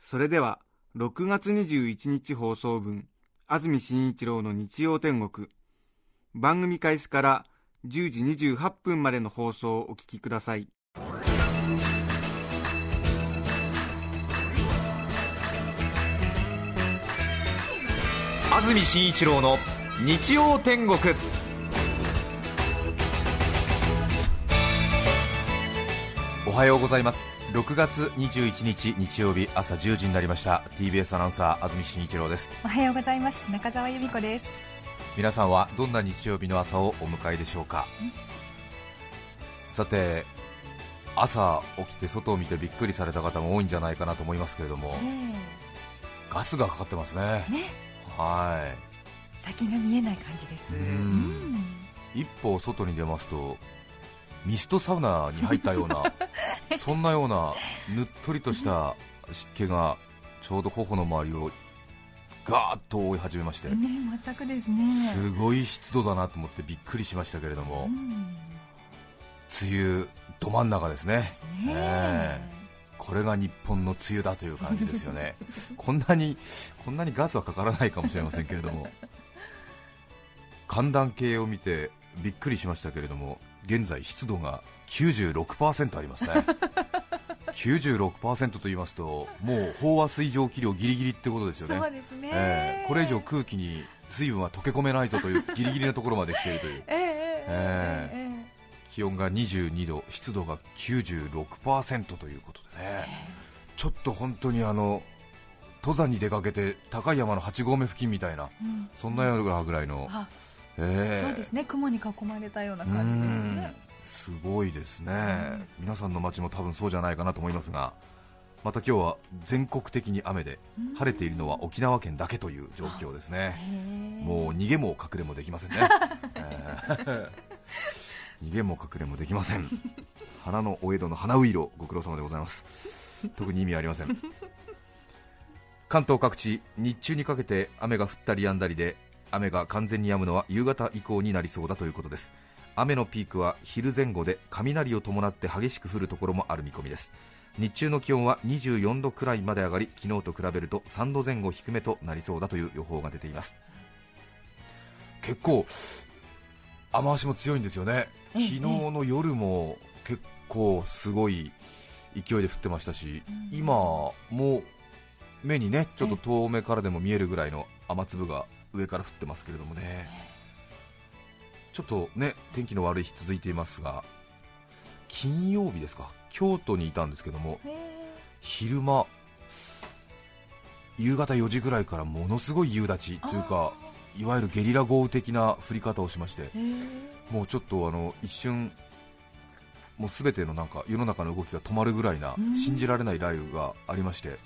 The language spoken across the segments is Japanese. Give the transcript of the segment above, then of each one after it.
それでは6月21日放送分安住紳一郎の日曜天国。番組開始から10時28分までの放送をお聞きください。安住紳一郎の日曜天国。おはようございます。6月21日日曜日朝10時になりました。TBS アナウンサー安住紳一郎です。おはようございます。中澤由美子です。皆さんはどんな日曜日の朝をお迎えでしょうか？さて朝起きて外を見てびっくりされた方も多いんじゃないかなと思いますけれども。ガスがかかってますね。ね。はい。先が見えない感じです。うん。一歩外に出ますとミストサウナに入ったような そんなようなぬっとりとした湿気がちょうど頬の周りをガーッと覆い始めましてね全くですね。すごい湿度だなと思ってびっくりしましたけれどもうん。梅雨ど真ん中ですね。ですね。ええ。これが日本の梅雨だという感じですよね。こんなにこんなにガスはかからないかもしれませんけれども寒暖計を見てびっくりしましたけれども現在湿度が96%ありますね。96%と言いますともう飽和水蒸気量ギリギリってことですよね。そうですね、ええ。これ以上空気に水分は溶け込めないぞというギリギリのところまで来ているという。ええええええ。気温が22度、湿度が96%ということでね、ちょっと本当にあの登山に出かけて高い山の8合目付近みたいな、うん。そんなようなぐらいの、あええそうですね。雲に囲まれたような感じですね。うん。すごいですね、皆さんの街も多分そうじゃないかなと思いますが、また今日は全国的に雨で、晴れているのは沖縄県だけという状況ですね。もう逃げも隠れもできませんね、えー。逃げも隠れもできません。花のお江戸の花ういろご苦労様でございます。特に意味ありません。関東各地日中にかけて雨が降ったり止んだりで雨が完全に止むのは夕方以降になりそうだということです。雨のピークは昼前後で雷を伴って激しく降るところもある見込みです。日中の気温は24度くらいまで上がり昨日と比べると3度前後低めとなりそうだという予報が出ています。結構雨足も強いんですよね、ええ。昨日の夜も結構すごい勢いで降ってましたし、今も目にねちょっと遠目からでも見えるぐらいの雨粒が上から降ってますけれどもね、ちょっとね天気の悪い日続いていますが、金曜日ですか、京都にいたんですけども、昼間、夕方4時ぐらいからものすごい夕立というか、いわゆるゲリラ豪雨的な降り方をしまして、もうちょっとあの一瞬、もう全てのなんか世の中の動きが止まるぐらいなうん。信じられない雷雨がありまして、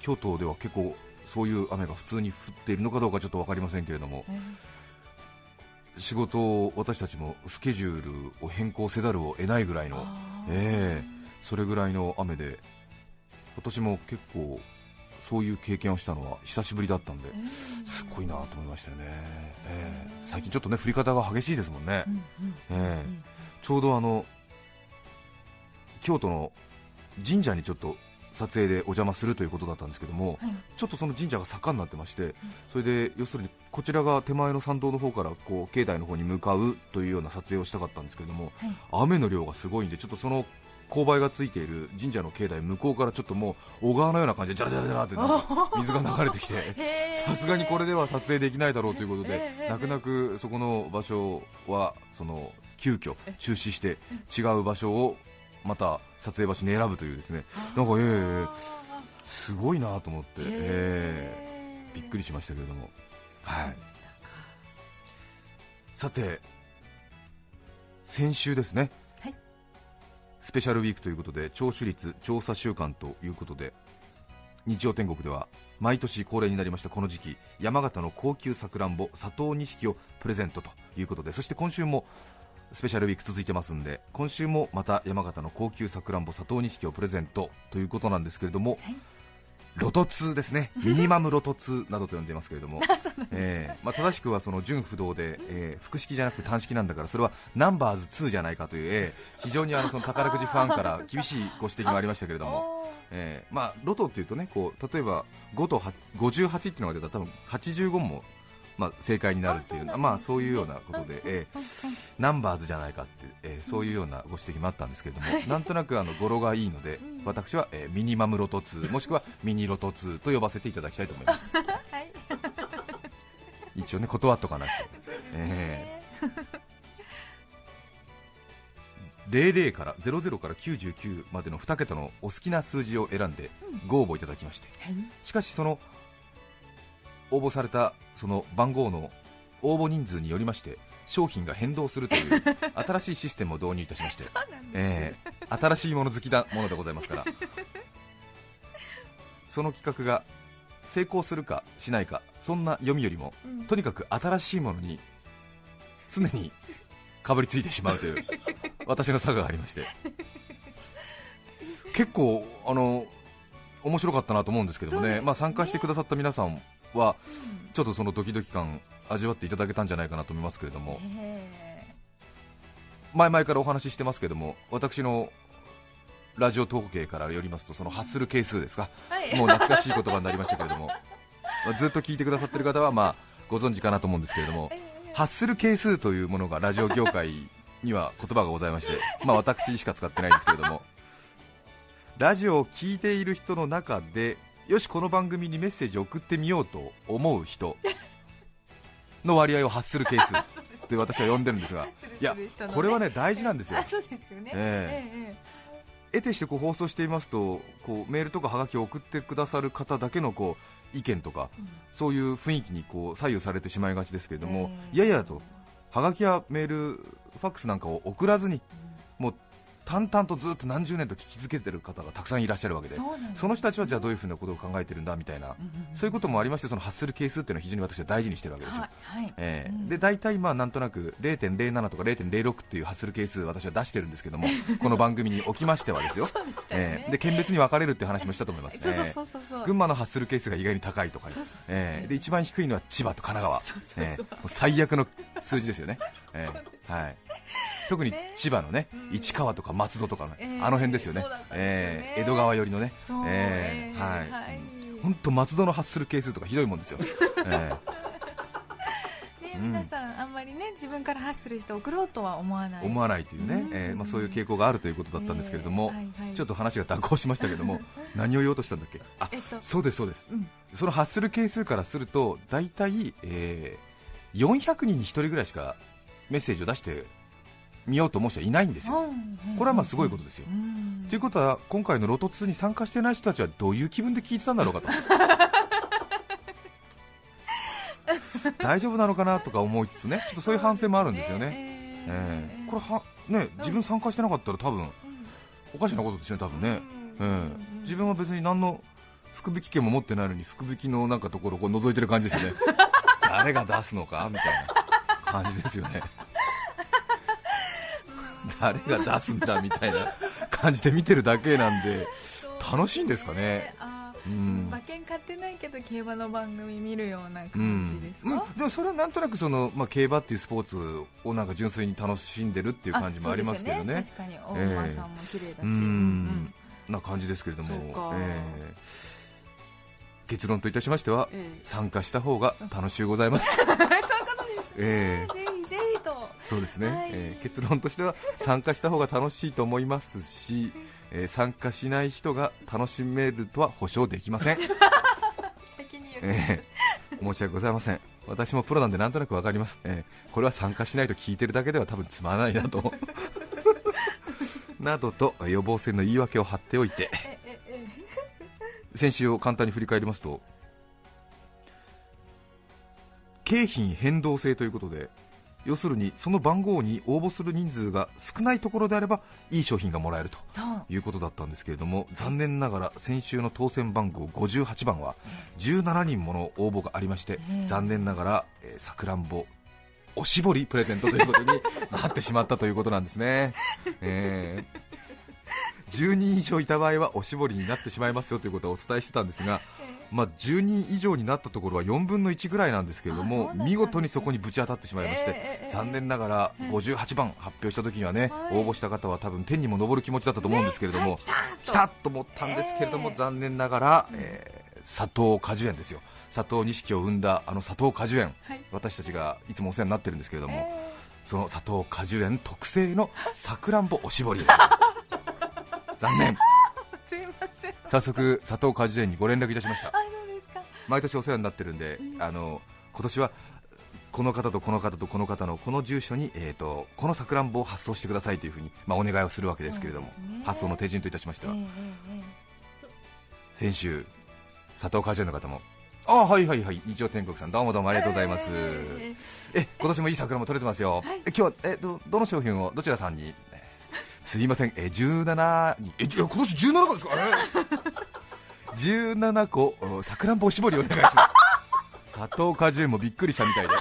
京都では結構そういう雨が普通に降っているのかどうかちょっと分かりませんけれども、へえ。仕事を私たちもスケジュールを変更せざるを得ないぐらいの、ええそれぐらいの雨で、今年も結構そういう経験をしたのは久しぶりだったんで、すごいなと思いましたよね、ええ。最近ちょっとね降り方が激しいですもんね、うんうん。ええ。ちょうどあの京都の神社にちょっと撮影でお邪魔するということだったんですけども、はい。ちょっとその神社が坂になってまして、それで要するにこちらが手前の参道の方からこう境内の方に向かうというような撮影をしたかったんですけれども、はい。雨の量がすごいんで、ちょっとその勾配がついている神社の境内向こうからちょっともう小川のような感じでジャラジャラジャラって 水が流れてきて。さすがにこれでは撮影できないだろうということでえ、え。泣く泣くそこの場所はその急遽中止して違う場所をまた撮影場所に選ぶというですね。なんかええすごいなと思って、ええ。びっくりしましたけれども、はい、さて先週ですね、はい。スペシャルウィークということで聴取率調査週間ということで日曜天国では毎年恒例になりましたこの時期山形の高級さくらんぼ佐藤錦をプレゼントということでそして今週もスペシャルウィーク続いてますんで今週もまた山形の高級さくらんぼ佐藤錦をプレゼントということなんですけれども、ロト2ですね、ミニマムロト2などと呼んでいますけれども、えーまあ、正しくはその純不動で、えー複式じゃなくて単式なんだから、それはナンバーズ2じゃないかという、えー非常にあのその宝くじファンから厳しいご指摘もありましたけれども、えーまあ、ロトっていうとね、こう例えば5と8 58っていうのが出たら、多分85も、まあ、正解になるっていうまあ、そういうようなことで、えーナンバーズじゃないかっていう、えーそういうようなご指摘もあったんですけれども、なんとなくあの語呂がいいので、私は、えーミニマムロト2、もしくはミニロト2と呼ばせていただきたいと思います。はい。一応ね断っとかないと、えー00から00から99までの2桁のお好きな数字を選んでご応募いただきまして、しかしその応募されたその番号の応募人数によりまして商品が変動するという 新しいシステムを導入いたしまして、えー新しいもの好きなものでございますから。その企画が成功するかしないかそんな読みよりも、うん。とにかく新しいものに常にかぶりついてしまうという私の差がありまして。結構あの面白かったなと思うんですけどもね。ね。まあ、参加してくださった皆さんはちょっとそのドキドキ感味わっていただけたんじゃないかなと思いますけれども。え前々からお話ししてますけども私のラジオ統計からよりますとその発する係数ですか？ーはい。もう懐かしい言葉になりましたけれども、まあずっと聞いてくださってる方はまあご存知かなと思うんですけれども、発する係数というものがラジオ業界には言葉がございまして、まあ私しか使ってないんですけれども、ラジオを聞いている人の中で、よし、この番組にメッセージを送ってみようと思う人。の割合を発する係数って私は呼んでるんですが、いや、これはね大事なんですよ。得てしてこう放送していますとこうメールとかはがきを送ってくださる方だけのこう意見とか、そういう雰囲気にこう左右されてしまいがちですけれども、ええ。いやいやとはがきやメール、ファックスなんかを送らずに、もう淡々とずっと何十年と聞き続けてる方がたくさんいらっしゃるわけで、その人たちはじゃあどういうふうなことを考えてるんだみたいな、そういうこともありまして、その発する係数っていうのは非常に私は大事にしてるわけですよ。はいはい。えで大体まあなんとなく0.07とか0.06っていう発する係数私は出してるんですけども この番組におきましてはですよ。ええ。で県別に分かれるっていう話もしたと思います。そうそうええそうそう。そう群馬の発する係数が意外に高いとかええ。で一番低いのは千葉と神奈川。え最悪の数字ですよね、ええ。はい、特に千葉のね市川とか松戸とかの、ええ。あの辺ですよね。ええ。江戸川寄りのね。ええ。ええ。はい。はい。本当松戸の発する係数とかひどいもんですよ、え ねうん皆さんあんまりね自分から発する人を送ろうとは思わない。え思わないというね、うん。ええ。まあ、そういう傾向があるということだったんですけれども、ちょっと話が蛇行しましたけども 何を言おうとしたんだっけ？あえっとそうですそうです。うん。その発する係数からすると大体、えー400人に1人ぐらいしかメッセージを出してみようと思う人はいないんですよ、これはまあすごいことですよ。うん。ということは今回のロト2に参加してない人たちはどういう気分で聞いてたんだろうかと。大丈夫なのかなとか思いつつねちょっとそういう反省もあるんですよね、ええ。これはね自分参加してなかったら多分おかしなことですよね多分ね、ええ。自分は別に何の福引券も持ってないのに福引きのなんかところをこう覗いてる感じですよね。誰が出すのかみたいな感じですよね誰が出すんだみたいな感じで見てるだけなんで楽しいんですかね。馬券買ってないけど競馬の番組見るようなう感じんですか、うん。でもそれはなんとなくその、まあ、競馬っていうスポーツをなんか純粋に楽しんでるっていう感じもありますけどね。ね。確かに。大馬さんも綺麗だし、うーん。な感じですけれども。えー結論といたしましては、ええ。参加した方が楽しゅうございます。えーぜひぜひ。とそうですね、はい。えー結論としては参加した方が楽しいと思いますし、えー参加しない人が楽しめるとは保証できません、先に言って、えー申し訳ございません。私もプロなんでなんとなくわかります、えーこれは参加しないと聞いてるだけでは多分つまらないなと。などと予防線の言い訳を張っておいて。先週を簡単に振り返りますと景品変動制ということで要するにその番号に応募する人数が少ないところであればいい商品がもらえるということだったんですけれども残念ながら先週の当選番号58番は17人もの応募がありましてええ。残念ながらさくらんぼおしぼりプレゼントということに なってしまったということなんですね、えー10人以上いた場合はおしぼりになってしまいますよということはお伝えしてたんですが、まあ、10人以上になったところは4分の1ぐらいなんですけれどあもね。見事にそこにぶち当たってしまいまして、ええええ残念ながら58番発表した時にはね、はい。応募した方は多分天にも昇る気持ちだったと思うんですけれども、はい来たと思ったんですけれども、ええ。残念ながら、えー佐藤果樹園ですよ。佐藤錦を生んだあの佐藤果樹園、はい。私たちがいつもお世話になってるんですけれども、えその佐藤果樹園特製の さくらんぼおしぼり。残念早速佐藤果樹園にご連絡いたしました。毎年お世話になってるんで、あの今年はこの方とこの方とこの方のこの住所に、えー、とこのさくらんぼを発送してくださいというふうに、まあ、お願いをするわけですけれども、ね。発送の手順といたしましては、えええ先週佐藤果樹園の方もあはいはいはい日曜天国さんどうもどうもありがとうございます、え。え今年もいい桜も取れてますよ、はい。え今日はえどどの商品をどちらさんにすいません。え17にえじゃ今年17個ですか？え17 個おさくらんぼおしぼりお願いします。佐藤果樹園もびっくりしたみたいで。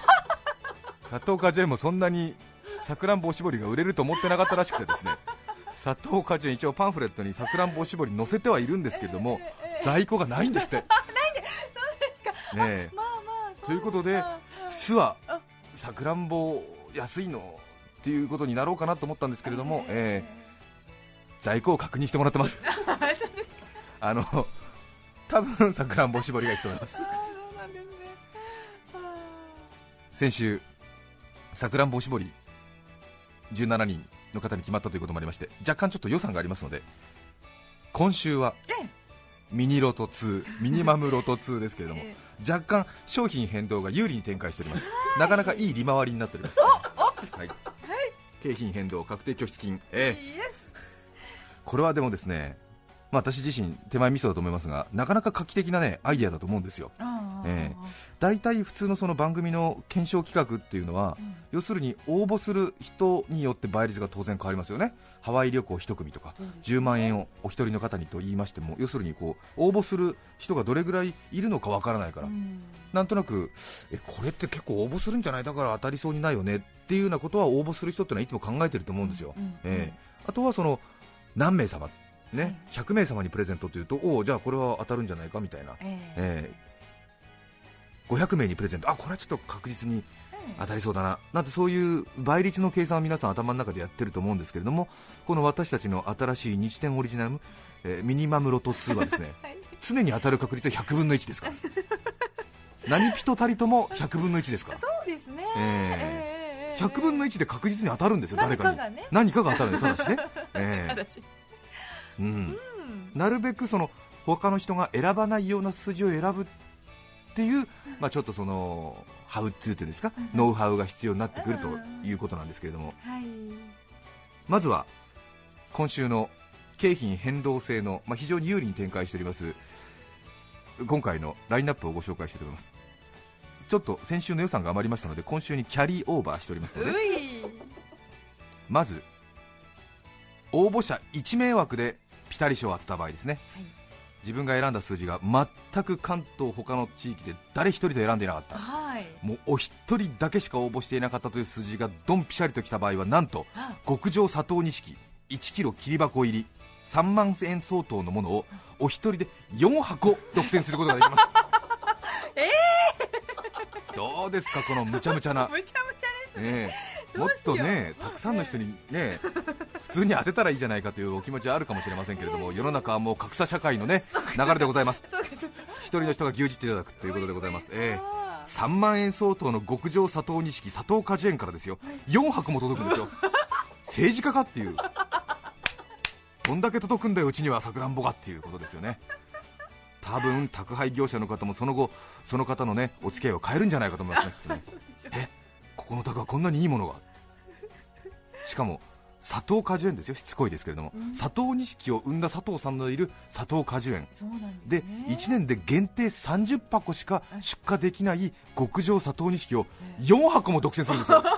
佐藤果樹園もそんなにさくらんぼおしぼりが売れると思ってなかったらしくてですね。佐藤果樹園一応パンフレットにさくらんぼおしぼり載せてはいるんですけども在庫がないんですって。ねえ。まあまあということで巣はさくらんぼ安いのっていうことになろうかなと思ったんですけれども、えー在庫を確認してもらってます。あの多分さくらんぼ絞りがいくと思います。ね。あ先週さくらんぼ絞り17人の方に決まったということもありまして若干ちょっと予算がありますので今週はええ。ミニロト2ミニマムロト2ですけれども え若干商品変動が有利に展開しております。なかなかいい利回りになっております。はい、景品変動確定拠出金。ええこれはでもですね、まあ、私自身手前味噌だと思いますがなかなか画期的なねアイデアだと思うんですよ。あー。え大体普通のその番組の検証企画っていうのは、うん。要するに応募する人によって倍率が当然変わりますよね。ハワイ旅行1組とかそうですね。10万円をお一人の方にと言いましても要するにこう応募する人がどれぐらいいるのかわからないから、うん。なんとなくえこれって結構応募するんじゃないだから当たりそうにないよねっていうようなことは応募する人ってのはいつも考えてると思うんですよ、うんうん。ええ。あとはその何名様？ね、100名様にプレゼントというとおおじゃあこれは当たるんじゃないかみたいな、ええ。ええ。500名にプレゼント。あこれはちょっと確実に当たりそうだな。なんてそういう倍率の計算を皆さん頭の中でやってると思うんですけれどもこの私たちの新しい日天オリジナル、えーミニマムロト2はですね はい。常に当たる確率は100分の1ですから。何人たりとも100分の1ですから。そうですね。ええ。ええ100分の1で確実に当たるんですよ誰かに何かがね何かが当たるんですただしね、えうん、うん。なるべくその他の人が選ばないような数字を選ぶっていう、まあ、ちょっとそのハウツーっていうんですか、ノウハウが必要になってくるということなんですけれども、はい。まずは今週の景品変動制の、まあ、非常に有利に展開しております今回のラインナップをご紹介したいと思いますちょっと先週の予算が余りましたので今週にキャリーオーバーしておりますのでまず応募者1名枠でピタリ賞を当てた場合ですね。はい。自分が選んだ数字が全く関東他の地域で誰一人で選んでいなかった。はい。もうお一人だけしか応募していなかったという数字がドンピシャリときた場合はなんとあ極上砂糖錦1キロ切り箱入り3万円相当のものをお一人で4箱独占することができますどうですかこのむちゃむちゃな。むちゃむちゃですね。え。えもっとねたくさんの人にね 普通に当てたらいいじゃないかというお気持ちはあるかもしれませんけれども世の中はもう格差社会のね流れでございます。一人の人が牛耳っていただくということでございます、ええ。あ3万円相当の極上砂糖錦砂糖果樹園からですよ。4箱も届くんですよ。政治家かっていう。どんだけ届くんだようちには。さくらんぼがっていうことですよね多分宅配業者の方もその後その方のねお付き合いを変えるんじゃないかと思いますねきっとね。えここの宅はこんなにいいものが？しかも砂糖果樹園ですよしつこいですけれども、砂糖錦を生んだ佐藤さんのいる砂糖果樹園。でですね。1年で限定30箱しか出荷できない極上砂糖錦を4箱も独占するんですよ。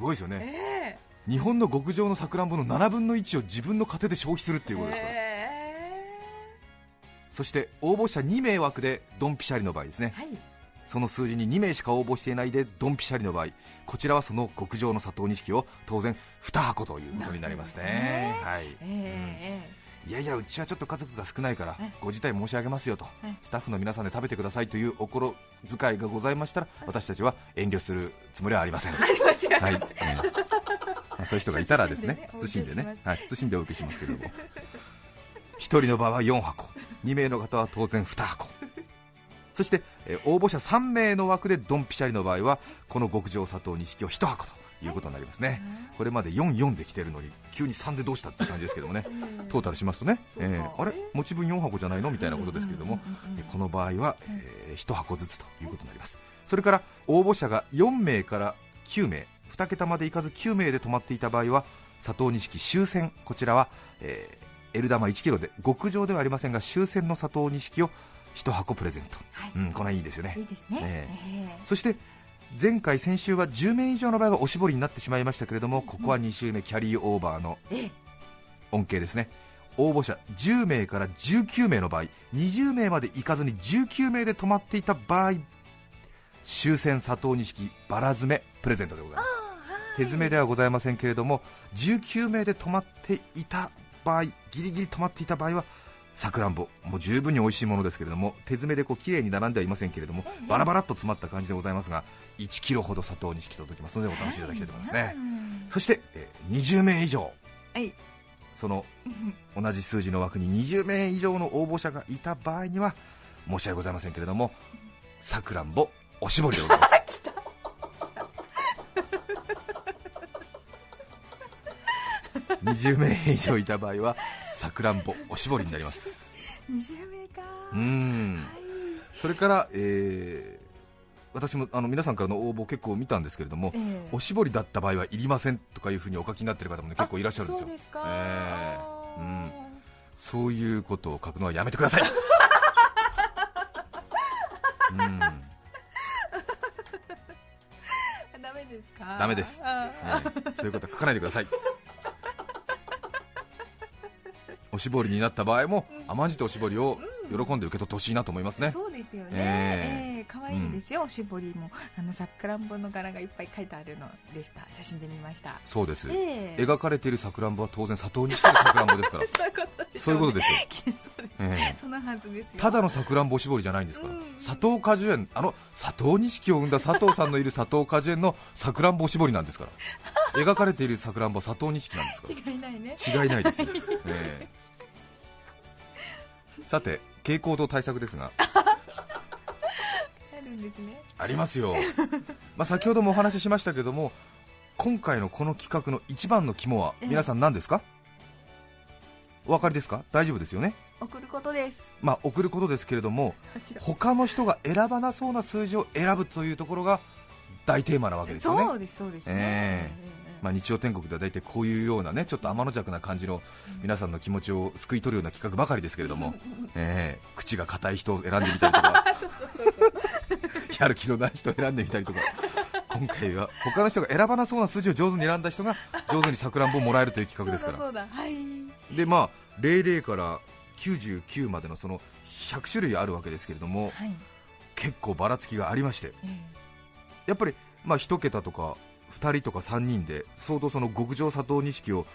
ごい。ですよね、え日本の極上のさくらんぼの7分の1を自分の家庭で消費するってえいうことですから、えそして応募者2名枠でドンピシャリの場合ですね。えはい。その数字に2名しか応募していないでドンピシャリの場合こちらはその極上の砂糖錦を当然2箱ということになりますね。はい、ええいやいやうちはちょっと家族が少ないからえご辞退申し上げますよと。えスタッフの皆さんで食べてくださいというお心遣いがございましたら私たちは遠慮するつもりはありません。はい、そういう人がいたらですね謹んでね。はい謹んでお受けしますけれども1人の場合は4箱。2名の方は当然2箱。そして、えー応募者3名の枠でドンピシャリの場合はこの極上砂糖錦を1箱ということになりますね。これまで44で来てるのに急に3でどうしたって感じですけどもね トータルしますとね、えーあれ？持ち分4箱じゃないの？みたいなことですけれども、この場合は、え1箱ずつということになります。それから応募者が4名から9名。2桁までいかず9名で止まっていた場合は佐藤錦終戦。こちらは、えー、L 玉1キロで極上ではありませんが終戦の佐藤錦を1箱プレゼント、はい。うん、これはいいですよね。いいですね。ええ。そして前回先週は10名以上の場合はおしぼりになってしまいましたけれどもここは2週目キャリーオーバーの恩恵ですね。応募者10名から19名の場合20名までいかずに19名で止まっていた場合終戦佐藤錦バラ詰めプレゼントでございます。手詰めではございませんけれども19名で止まっていた場合ギリギリ止まっていた場合はさくらんぼ。もう十分に美味しいものですけれども手詰めでこう綺麗に並んではいませんけれどもバラバラっと詰まった感じでございますが1キロほど佐藤錦届きますのでお楽しみいただきたいと思いますねうん。そして、えー20名以上。はい。その 同じ数字の枠に20名以上の応募者がいた場合には申し訳ございませんけれどもさくらんぼおしぼりでございます20名以上いた場合はさくらんぼおしぼりになります。20名か。うーん。はいそれから、えー私もあの皆さんからの応募結構見たんですけれども、ええ。おしぼりだった場合はいりませんとかいうふうにお書きになっている方も、ね、結構いらっしゃるんですよ。そうですか、えーうん。そういうことを書くのはやめてください。うん、ダメですか？ダメです。あはい。そういうことは書かないでください。おしぼりになった場合も甘んじておしぼりを喜んで受け取ってほしいなと思いますね。そうですよね、ええ。ええ可愛いですよ、おしぼりもあのさくらんぼの柄がいっぱい書いてあるのでした。写真で見ました。そうです。ええ。描かれているさくらんぼは当然砂糖にしてるさくらんぼですから。そういうことでしょそういうことですよ。す そうです、ええ。そのはずですよ。ただのさくらんぼおしぼりじゃないんですから、うん。佐藤果樹園、あの佐藤錦を生んだ佐藤さんのいる佐藤果樹園のさくらんぼおしぼりなんですから、描かれているさくらんぼは佐藤錦なんですから。違いないね。違いないです。よ、ええさて傾向と対策ですが。あるんですね。ありますよ、まあ、先ほどもお話ししましたけども今回のこの企画の一番の肝はええ。皆さん何ですか、お分かりですか？大丈夫ですよね？送ることです。まあ送ることですけれども 他の人が選ばなそうな数字を選ぶというところが大テーマなわけですよね。そうですそうですね、ええ。えまあ、日曜天国では大体こういうようなねちょっと天の弱な感じの皆さんの気持ちを救い取るような企画ばかりですけれども、えー口が硬い人を選んでみたりとか。やる気のない人を選んでみたりとか。今回は他の人が選ばなそうな数字を上手に選んだ人が上手にさくらんぼをもらえるという企画ですから。でまあ00から99までのその100種類あるわけですけれどもはい、結構ばらつきがありまして。えやっぱりまあ1桁とか2人とか3人で相当その極上佐藤錦を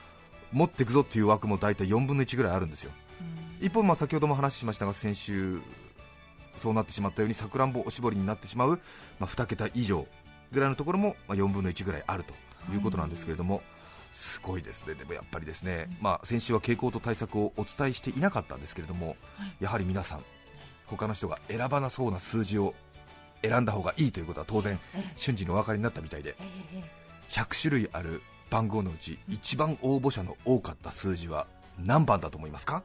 持っていくぞっていう枠も大体4分の1ぐらいあるんですよ。えうん。一方まあ先ほども話ししましたが先週そうなってしまったようにさくらんぼおしぼりになってしまう、まあ、2桁以上ぐらいのところもまあ4分の1ぐらいあるということなんですけれども、すごいですね。でもやっぱりですね、まあ、先週は傾向と対策をお伝えしていなかったんですけれども、はい。やはり皆さん他の人が選ばなそうな数字を選んだ方がいいということは当然ええ。瞬時にお分かりになったみたいでええええ。100種類ある番号のうち一番応募者の多かった数字は何番だと思いますか？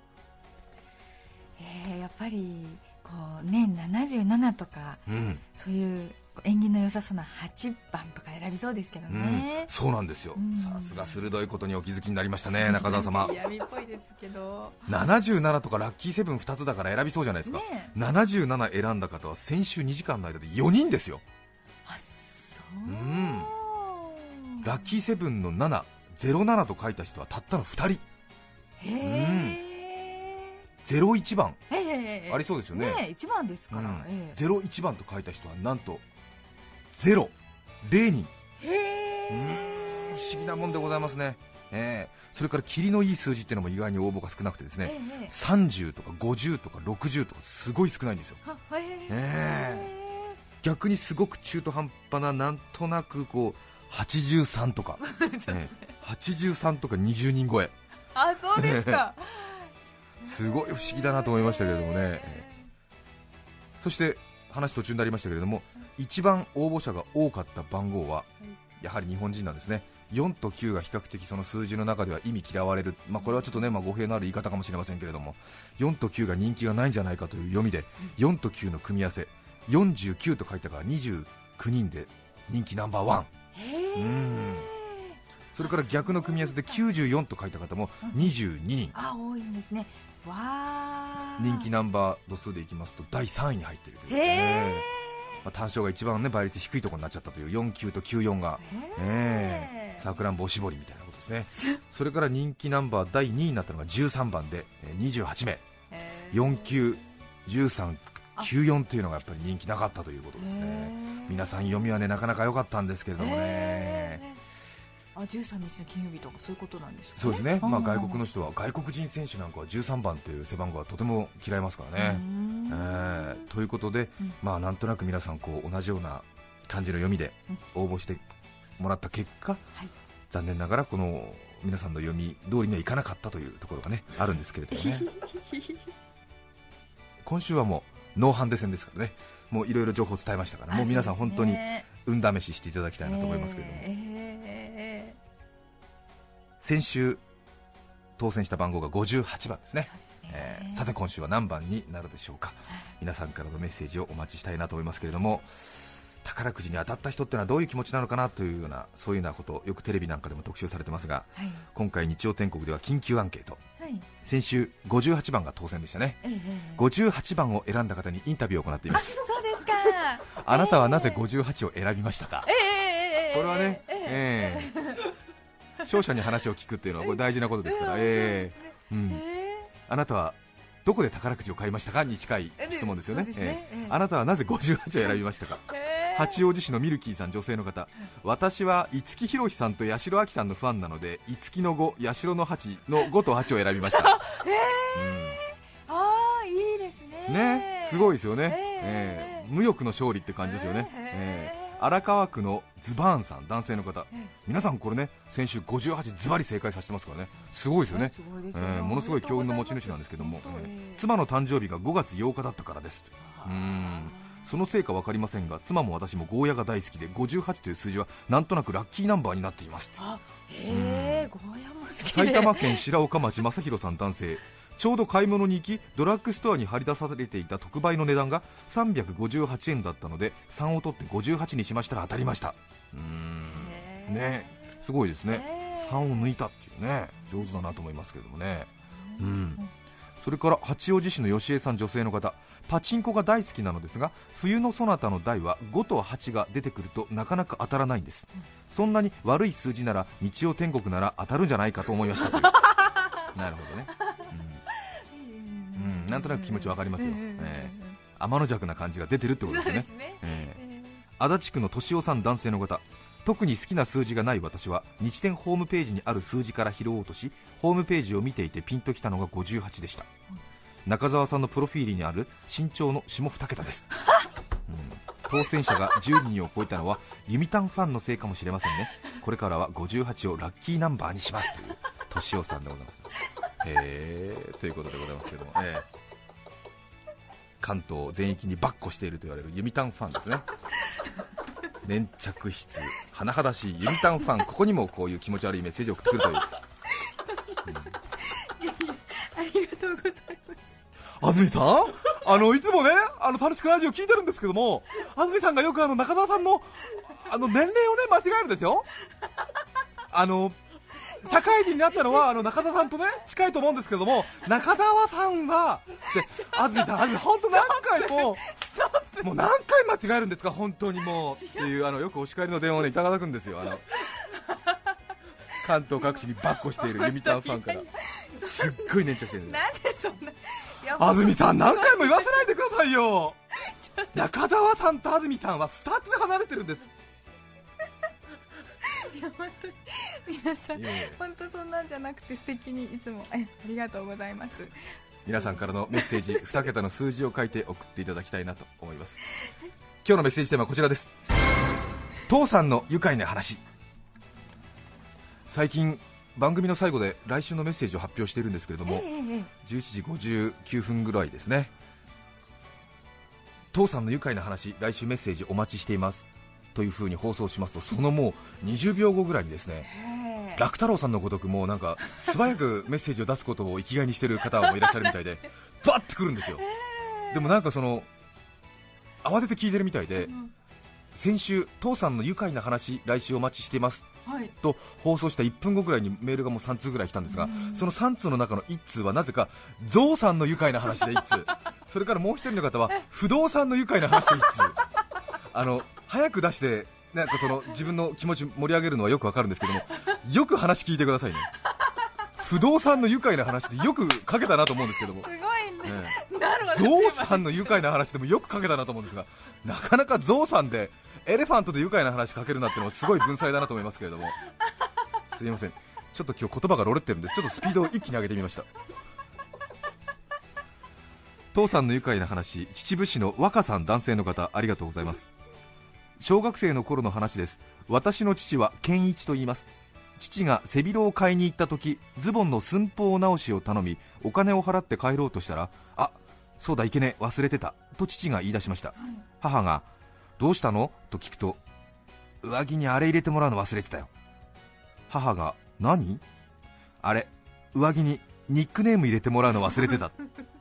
えーやっぱりこう年77とかうん、そういう縁起の良さそうな8番とか選びそうですけどうんね、そうなんですよ。うん。さすが鋭いことにお気づきになりましたね中澤様。闇っぽいですけど。77とかラッキーセブン2つだから選びそうじゃないですか、ね77選んだ方は先週2時間の間で4人ですよ。あそう、うん。ラッキーセブンの707と書いた人はたったの2人。へえ。01番。ええありそうですよね。ね一番ですから、うん。え01番と書いた人はなんと0 0人不思議なもんでございますね、えー。それから霧のいい数字っていうのも意外に応募が少なくてですね、ええ30とか50とか60とかすごい少ないんですよ。はへええ。逆にすごく中途半端ななんとなくこう83とか、ええ。83とか20人超え。あそうですか。すごい不思議だなと思いましたけれどもね、ええ。そして話途中になりましたけれども一番応募者が多かった番号はやはり日本人なんですね。4と9が比較的その数字の中では意味嫌われる、まあ、これはちょっとね、まあ、語弊のある言い方かもしれませんけれども4と9が人気がないんじゃないかという読みで4と9の組み合わせ49と書いたから29人で人気ナンバーワン。それから逆の組み合わせで94と書いた方も22人。あ多いんですね人気ナンバー度数でいきますと第3位に入っているという、へえええまあ、単勝が一番、ね、倍率低いところになっちゃったという49と94が。ええ。さくらんぼ絞りみたいなことですね。それから人気ナンバー第2位になったのが13番でえー28名。491394というのがやっぱり人気なかったということですね。皆さん読みはねなかなか良かったんですけれどもね、あ13日の金曜日とかそういうことなんですかね。そうですね、まあ、ん外国の人は外国人選手なんかは13番という背番号はとても嫌いますからね。うん。えーということで、うん。まあ、なんとなく皆さんこう同じような感じの読みで応募してもらった結果、はい。残念ながらこの皆さんの読み通りにはいかなかったというところがね あるんですけれどもね。今週はもうノーハンデ戦ですからね。もういろいろ情報を伝えましたからもう皆さん本当に運試ししていただきたいなと思いますけれども、え先週当選した番号が58番ですね。ね。えーさて今週は何番になるでしょうか。皆さんからのメッセージをお待ちしたいなと思いますけれども宝くじに当たった人ってのはどういう気持ちなのかなというようなそういうようなことよくテレビなんかでも特集されてますがはい。今回日曜天国では緊急アンケート。はい。先週58番が当選でしたね。ええ58番を選んだ方にインタビューを行っています。そうですか。あなたはなぜ58を選びましたか？ええ。これはね、ええ。ええ勝者に話を聞くっていうのはこれ大事なことですから、ええ。うん、え。あなたはどこで宝くじを買いましたか？に近い質問ですよね。ね。ええ。ええ。あなたはなぜ58を選びましたか？ええ。八王子市のミルキーさん女性の方。私は五木ひろしさんと八代亜紀さんのファンなので五木の5八代の8の5と8を選びました、ああいいですね。うんね。すごいですよね、ええ。ええ。無欲の勝利って感じですよね、ええ。ええ荒川区のズバーンさん男性の方。ええ。皆さんこれね先週58ズバリ正解させてますからね。すごいですよね。えよーものすごい強運の持ち主なんですけども、えーええ。妻の誕生日が5月8日だったからです。うん。そのせいか分かりませんが妻も私もゴーヤが大好きで58という数字はなんとなくラッキーナンバーになっていますあへえゴーヤも好きで。埼玉県白岡町正弘さん男性ちょうど買い物に行きドラッグストアに張り出されていた特売の値段が358円だったので3を取って58にしましたら当たりました。うー。んね。すごいですね。へー。3を抜いたっていうね。上手だなと思いますけれどもね。うん。それから八王子市の吉江さん女性の方。パチンコが大好きなのですが冬のそなたの台は5と8が出てくるとなかなか当たらないんです。そんなに悪い数字なら日曜天国なら当たるんじゃないかと思いましたという。なるほどね、なんとなく気持ちわかりますよ、ええ。天の弱な感じが出てるってことですよね。ね。ええ。え足立区の敏夫さん男性の方。特に好きな数字がない私は日天ホームページにある数字から拾おうとしホームページを見ていてピンときたのが58でした、中澤さんのプロフィールにある身長の下2桁です、うん。当選者が10人を超えたのはユミタンファンのせいかもしれませんね。これからは58をラッキーナンバーにします。という敏夫さんでございます。へえ。ということでございますけども、ええ関東全域にばっこしていると言われるユミタンファンですね。粘着質甚だしい。ユミタンファンここにもこういう気持ち悪いメッセージを送ってくるという。ありがとうござい安住さん？あのいつもねあの楽しくラジオ聞いてるんですけども安住さんがよくあの中澤さんのあの年齢をね間違えるんですよ。あの社会人になったのはあの中田さんとね近いと思うんですけども中澤さんはで安住さん安住本当何回ももう何回間違えるんですか本当にもう。っていうあのよくお叱りの電話をねいただくんですよあの 関東各地にばっこしているユミタンファンから。すっごい粘着してるんですなんでそんないや安住さん何回も言わせないでくださいよ。中澤さんと安住さんは2つ離れてるんです。いや本当に皆さん本当そんなんじゃなくて素敵にいつもえありがとうございます皆さんからのメッセージ 2桁の数字を書いて送っていただきたいなと思います。今日のメッセージテーマはこちらです。父さんの愉快な話。最近番組の最後で来週のメッセージを発表しているんですけれども、えええ11時59分ぐらいですね。父さんの愉快な話来週メッセージお待ちしています。という風に放送しますとそのもう20秒後ぐらいにですねええ楽太郎さんのごとくもうなんか素早くメッセージを出すことを生きがいにしてる方もいらっしゃるみたいで バッてくるんですよ。でもなんかその慌てて聞いてるみたいでうん先週父さんの愉快な話来週お待ちしています。はい。と放送した1分後ぐらいにメールがもう3通ぐらい来たんですがその3通の中の1通はなぜかゾウさんの愉快な話で1通。それからもう1人の方は不動産の愉快な話で1通。あの早く出してなんかその自分の気持ち盛り上げるのはよくわかるんですけども よく話聞いてくださいね。不動産の愉快な話でよく書けたなと思うんですけども。すごいね。ゾウさんの愉快な話でもよく書けたなと思うんですがなかなかゾウさんでエレファントで愉快な話書けるなってのはすごい文才だなと思いますけれども。すいません。ちょっと今日言葉がロレってるんです。ちょっとスピードを一気に上げてみました。父さんの愉快な話秩父市の若さん男性の方ありがとうございます小学生の頃の話です。私の父は健一と言います。父が背広を買いに行った時ズボンの寸法直しを頼みお金を払って帰ろうとしたらあそうだいけねえ忘れてたと父が言い出しました。母がどうしたの？と聞くと上着にあれ入れてもらうの忘れてたよ母が何あれ上着にニックネーム入れてもらうの忘れてた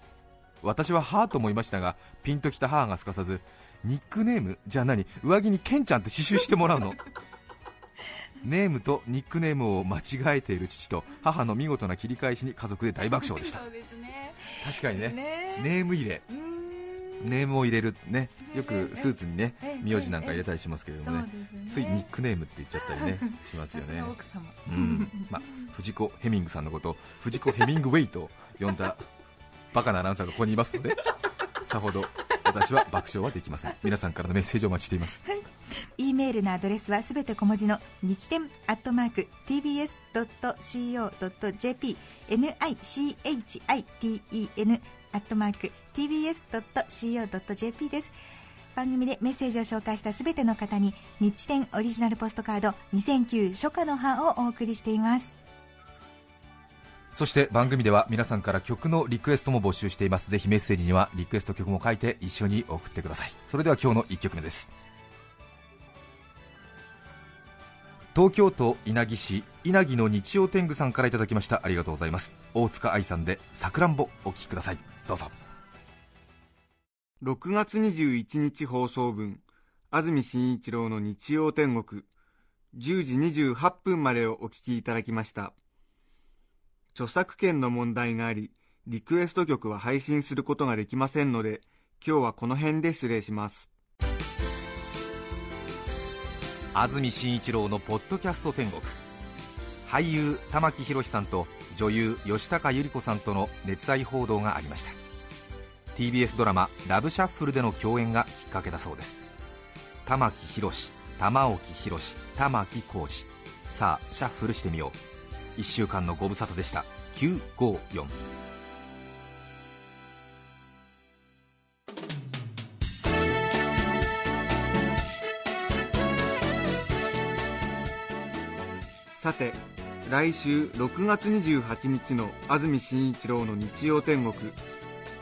私ははぁと思いましたがピンときた母がすかさずニックネーム？じゃあ何？上着にケンちゃんって刺繍してもらうの？ネームとニックネームを間違えている父と母の見事な切り返しに家族で大爆笑でした。そうですね。確かにね。ね。ネーム入れ。ネームを入れる。ね。よくスーツにねええ名字なんか入れたりしますけれどもね。そうですついニックネームって言っちゃったりねしますよね。が奥様。うん。まあ藤子ヘミングさんのことを藤子ヘミングウェイと呼んだバカなアナウンサーがここにいますのでさほど私は爆笑はできません。皆さんからのメッセージをお待ちしています。E メールのアドレスはすべて小文字の日天アットマーク tbs.co.jp nichiten アットマーク tbs.co.jp です。番組でメッセージを紹介したすべての方に日天オリジナルポストカード2009初夏の葉をお送りしています。そして番組では皆さんから曲のリクエストも募集しています。ぜひメッセージにはリクエスト曲も書いて一緒に送ってください。それでは今日の1曲目です。東京都稲城市稲城の日曜天狗さんからいただきました。ありがとうございます。大塚愛さんでさくらんぼお聴きください。どうぞ。6月21日放送分安住紳一郎の日曜天国。10時28分までをお聞きいただきました。著作権の問題がありリクエスト曲は配信することができませんので今日はこの辺で失礼します。安住紳一郎のポッドキャスト天国。俳優玉木宏さんと女優吉高由里子さんとの熱愛報道がありました。TBS ドラマ「ラブシャッフル」での共演がきっかけだそうです。玉木宏玉置宏玉木浩二。さあシャッフルしてみよう。1週間のご無沙汰でした。954さて来週6月28日の安住紳一郎の日曜天国。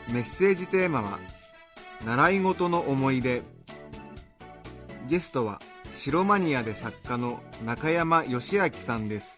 メッセージテーマは「習い事の思い出」ゲストは白マニアで作家の中山義明さんです。